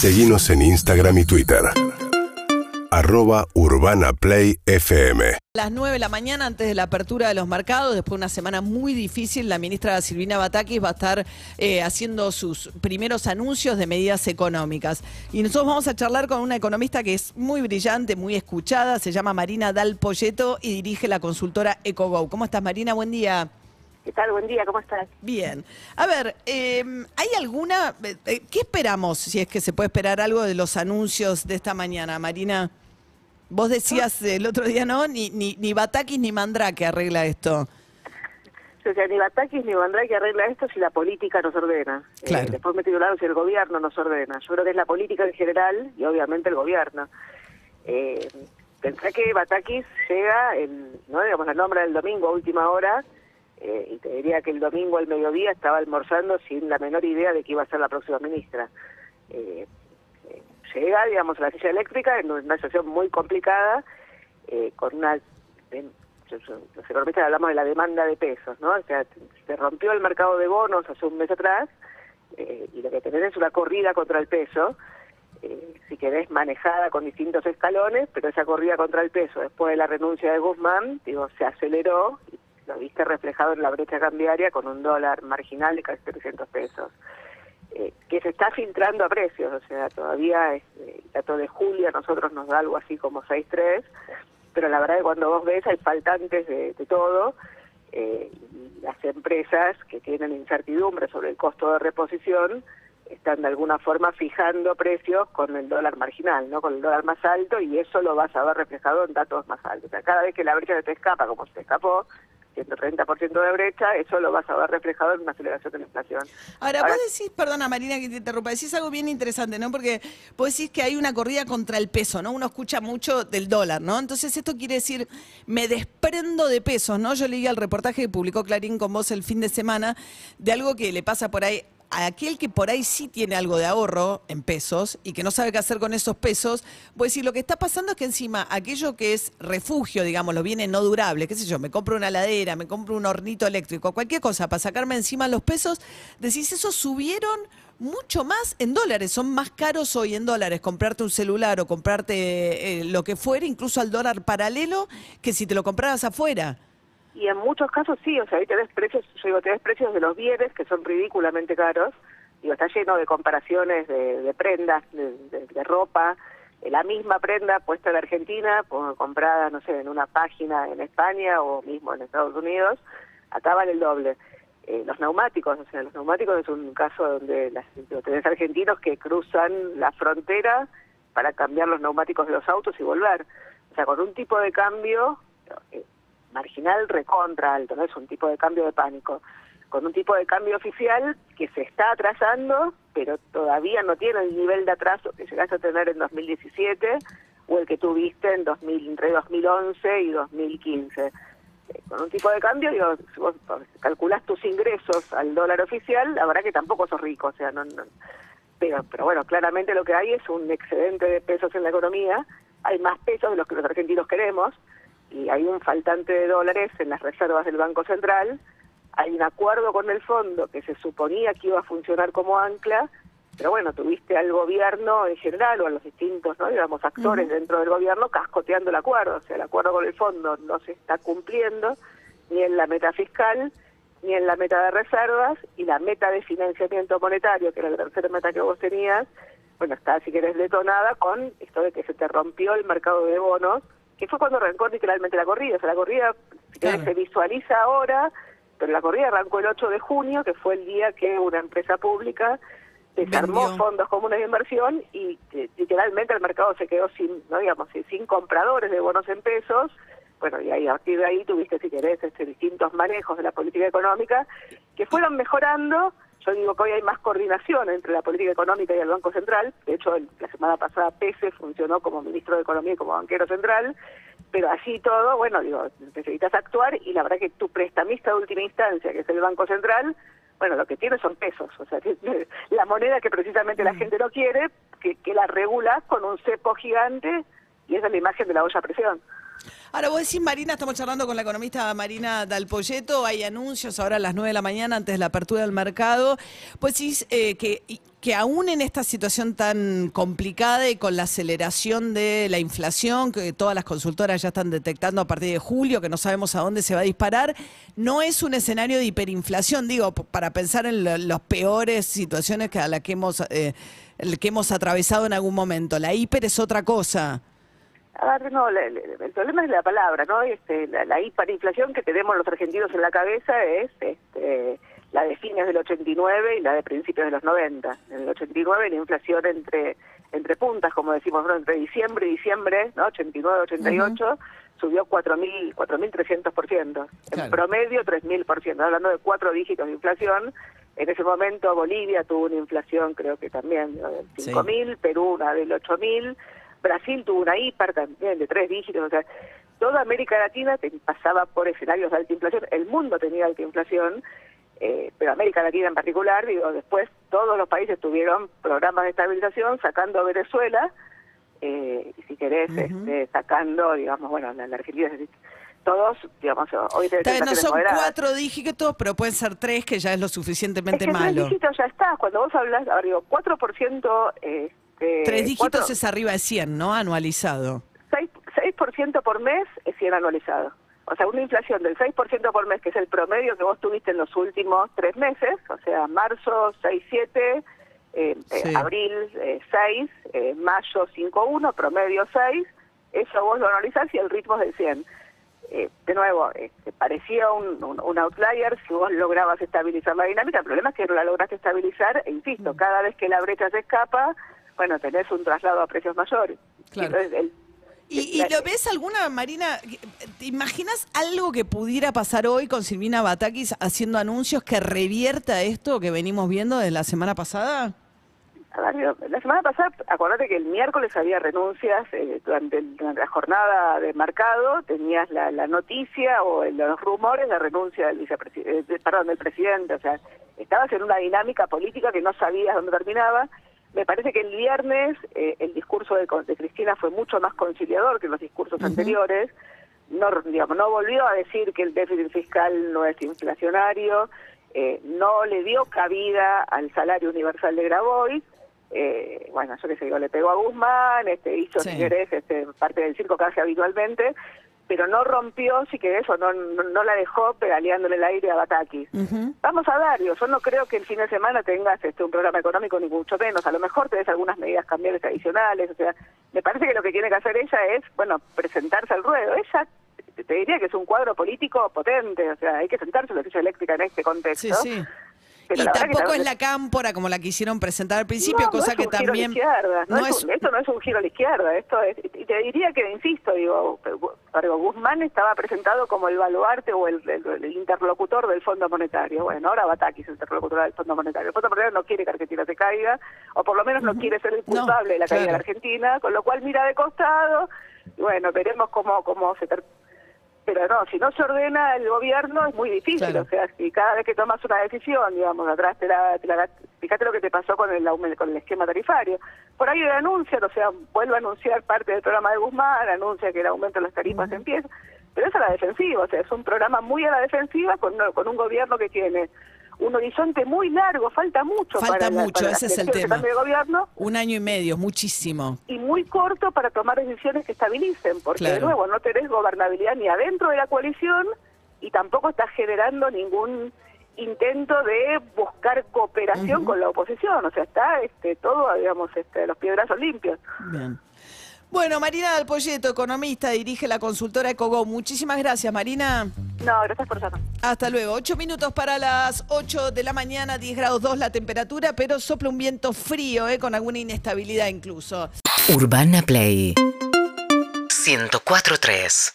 Seguimos en Instagram y Twitter. Arroba Urbana Play FM. las 9 de la mañana antes de la apertura de los mercados, después de una semana muy difícil, la ministra Silvina Batakis va a estar eh, haciendo sus primeros anuncios de medidas económicas. Y nosotros vamos a charlar con una economista que es muy brillante, muy escuchada, se llama Marina Dal Polleto y dirige la consultora EcoGo. ¿Cómo estás Marina? Buen día. ¿Qué tal? Buen día, ¿cómo estás? Bien. A ver, eh, ¿hay alguna... eh, eh, ¿Qué esperamos, si es que se puede esperar algo de los anuncios de esta mañana, Marina? Vos decías el otro día, ¿no? Ni, ni, ni Batakis ni Mandrake arregla esto. O sea, ni Batakis ni Mandrake arregla esto si la política nos ordena. Claro. Eh, después me titulado si el gobierno nos ordena. Yo creo que es la política en general y obviamente el gobierno. Eh, pensé que Batakis llega, el, no digamos la nombra del domingo a última hora, eh, y te diría que el domingo al mediodía estaba almorzando sin la menor idea de que iba a ser la próxima ministra. Eh, eh, llega, digamos, a la silla eléctrica en una situación muy complicada, eh, con una... los economistas hablamos de la demanda de pesos, ¿no? O sea, se rompió el mercado de bonos hace un mes atrás eh, y lo que tenés es una corrida contra el peso, si querés manejada con distintos escalones, pero esa corrida contra el peso después de la renuncia de Guzmán, digo, se aceleró, y lo viste reflejado en la brecha cambiaria con un dólar marginal de casi 300 pesos eh, que se está filtrando a precios, o sea, todavía este, el dato de julio a nosotros nos da algo así como 6.3, pero la verdad que cuando vos ves hay faltantes de, de todo, eh, y las empresas que tienen incertidumbre sobre el costo de reposición están de alguna forma fijando precios con el dólar marginal, ¿no? Con el dólar más alto y eso lo vas a ver reflejado en datos más altos. O sea, cada vez que la brecha se te escapa, como se te escapó, 130% de brecha, eso lo vas a ver reflejado en una aceleración de la inflación. Ahora, Ahora- vos decís, perdona Marina que te interrumpa, decís algo bien interesante, ¿no? Porque vos decís que hay una corrida contra el peso, ¿no? Uno escucha mucho del dólar, ¿no? Entonces esto quiere decir, me desprendo de pesos, ¿no? Yo leí el reportaje que publicó Clarín con vos el fin de semana de algo que le pasa por ahí a aquel que por ahí sí tiene algo de ahorro en pesos y que no sabe qué hacer con esos pesos, voy a lo que está pasando es que encima aquello que es refugio, digamos, los bienes no durables, qué sé yo, me compro una ladera, me compro un hornito eléctrico, cualquier cosa para sacarme encima los pesos, decís, esos subieron mucho más en dólares, son más caros hoy en dólares comprarte un celular o comprarte eh, lo que fuera, incluso al dólar paralelo, que si te lo compraras afuera. Y en muchos casos sí, o sea, ahí tenés precios, yo digo, tenés precios de los bienes que son ridículamente caros, digo, está lleno de comparaciones de, de prendas, de, ropa, eh, la misma prenda puesta en Argentina, po- comprada, no sé, en una página en España o mismo en Estados Unidos, acá vale el doble. Eh, los neumáticos, o sea, los neumáticos es un caso donde las, tenés argentinos que cruzan la frontera para cambiar los neumáticos de los autos y volver. O sea, con un tipo de cambio eh, marginal recontra alto, no es un tipo de cambio de pánico, con un tipo de cambio oficial que se está atrasando, pero todavía no tiene el nivel de atraso que llegaste a tener en 2017 o el que tuviste en 2000, entre 2011 y 2015. Eh, Con un tipo de cambio, digo, si vos calculás tus ingresos al dólar oficial, la verdad que tampoco sos rico, o sea, no, no- pero, pero bueno, claramente lo que hay es un excedente de pesos en la economía, hay más pesos de los que los argentinos queremos, y hay un faltante de dólares en las reservas del Banco Central, hay un acuerdo con el fondo que se suponía que iba a funcionar como ancla, pero bueno, tuviste al gobierno en general o a los distintos, ¿no? digamos, actores dentro del gobierno cascoteando el acuerdo, o sea, el acuerdo con el fondo no se está cumpliendo ni en la meta fiscal, ni en la meta de reservas, y la meta de financiamiento monetario, que era la tercera meta que vos tenías, bueno, está, si querés, detonada con esto de que se te rompió el mercado de bonos, que fue cuando arrancó literalmente la corrida. O sea, la corrida, Claro. se visualiza ahora, pero la corrida arrancó el 8 de junio, que fue el día que una empresa pública desarmó Vendió. fondos comunes de inversión y literalmente el mercado se quedó sin, no digamos, sin- sin compradores de bonos en pesos. Bueno, y ahí a partir de ahí tuviste, si querés, este, distintos manejos de la política económica que fueron mejorando. Yo digo que hoy hay más coordinación entre la política económica y el Banco Central. De hecho, el- la semana pasada Pese funcionó como ministro de Economía y como banquero central. Pero así todo, bueno, digo, necesitas actuar y la verdad que tu prestamista de última instancia, que es el Banco Central, bueno, lo que tiene son pesos, o sea, la moneda que precisamente la gente no quiere, que, que la regula con un cepo gigante y esa es la imagen de la olla a presión. Ahora vos decís, Marina, estamos charlando con la economista Marina Dalpolleto, hay anuncios ahora a las 9 de la mañana antes de la apertura del mercado. Pues decís eh, que, que aún en esta situación tan complicada y con la aceleración de la inflación, que todas las consultoras ya están detectando a partir de julio, que no sabemos a dónde se va a disparar, no es un escenario de hiperinflación, digo, para pensar en las peores situaciones que a las que hemos, eh, que hemos atravesado en algún momento. La hiper es otra cosa. A ver, no, la- la- el problema es la palabra, ¿no? Este, la, la hiperinflación que tenemos los argentinos en la cabeza es este, la de fines del 89 y la de principios de los 90. En el 89 la inflación entre entre puntas, como decimos, ¿no? entre diciembre y diciembre, ¿no? 89, 88, subió 4.000, 4.300%. Claro. En promedio 3.000%. Hablando de cuatro dígitos de inflación, en ese momento Bolivia tuvo una inflación, creo que también, ¿no? del Sí. 5.000, Perú una del 8.000, Brasil tuvo una hiper también de tres dígitos, o sea, toda América Latina pasaba por escenarios de alta inflación, el mundo tenía alta inflación, eh, pero América Latina en particular, digo, después todos los países tuvieron programas de estabilización, sacando a Venezuela, eh, y si querés, este, sacando, digamos, bueno, la, la Argentina, es todos, digamos, hoy bien, no son moderadas. cuatro dígitos, pero pueden ser tres, que ya es lo Es suficientemente que tres malo. dígitos ya está, cuando vos hablas, ahora digo, 4%, este, Tres dígitos cuatro- es arriba de 100, ¿no? Anualizado. 6%, 6% por mes es 100 anualizado. O sea, una inflación del 6% por mes, que es el promedio que vos tuviste en los últimos tres meses, o sea, marzo 6,7, eh, eh, Sí. abril eh, 6, eh, mayo 5,1, promedio 6, eso vos lo analizás y el ritmo es del 100. Eh, de nuevo, este, parecía un, un, un outlier si vos lograbas estabilizar la dinámica. El problema es que no la lograste estabilizar, e insisto, cada vez que la brecha se escapa, bueno, tenés un traslado a precios mayores. Claro. Entonces, el- ¿Y, y lo ves alguna, Marina? ¿Te imaginas algo que pudiera pasar hoy con Silvina Batakis haciendo anuncios que revierta esto que venimos viendo desde la semana pasada? La semana pasada, acordate que el miércoles había renuncias eh, durante, la jornada de mercado, tenías la, la noticia o el- los rumores de renuncia del vicepresidente, perdón, del presidente, o sea, estabas en una dinámica política que no sabías dónde terminaba. Me parece que el viernes eh, el discurso de, de Cristina fue mucho más conciliador que los discursos anteriores. No, digamos, no volvió a decir que el déficit fiscal no es inflacionario, eh, no le dio cabida al salario universal de Grabois, eh, bueno, yo qué sé, digo, le pegó a Guzmán, este, hizo, Sí. si querés, este, parte del circo que hace habitualmente, pero no rompió, si querés, o no, no, no la dejó pedaleando en el aire a Batakis. Ujú. Vamos a dar, yo no creo que el fin de semana tengas este, un programa económico ni mucho menos, a lo mejor tenés algunas medidas cambiales adicionales, o sea, me parece que lo que tiene que hacer ella es, bueno, presentarse al ruedo. Ella, te- diría que es un cuadro político potente, o sea, hay que sentarse la silla eléctrica en este contexto. Sí, sí. Pero y que tampoco es la cámpora como la quisieron presentar al principio, no, cosa no es que un giro a la también... izquierda, no no es un- esto no es un giro a la izquierda, esto es, y te diría que, insisto, digo, Guzmán estaba presentado como el baluarte o el, el- el interlocutor del Fondo Monetario. Bueno, ahora Batakis es el interlocutor del Fondo Monetario. El Fondo Monetario no quiere que Argentina se caiga, o por lo menos no quiere ser el culpable de la caída de la. Argentina, con lo cual mira de costado, y bueno, veremos cómo, cómo se ter- pero no, si no se ordena el gobierno es muy difícil, Claro. o sea, si cada vez que tomas una decisión, digamos, atrás te la, te la- fíjate lo que te pasó con el con el esquema tarifario. Por ahí anuncian, o sea, vuelve a anunciar parte del programa de Guzmán, anuncia que el aumento de las tarifas empieza, pero es a la defensiva, o sea, es un programa muy a la defensiva con, con un gobierno que tiene un horizonte muy largo, falta mucho Falta para, la- mucho, para ese es el tema. de gobierno Un año y medio, muchísimo. y muy corto para tomar decisiones que estabilicen, porque de nuevo no tenés gobernabilidad ni adentro de la coalición y tampoco estás generando ningún intento de buscar cooperación con la oposición, o sea, está este todo, digamos, este, los piedrazos limpios. Bien. Bueno, Marina Dalpolleto, economista, dirige la consultora EcoGo. Muchísimas gracias, Marina. No, gracias por llamar. Hasta luego. Ocho minutos para las 8 de la mañana, 10 grados 2 la temperatura, pero sopla un viento frío, eh, con alguna inestabilidad incluso. Urbana Play 104.3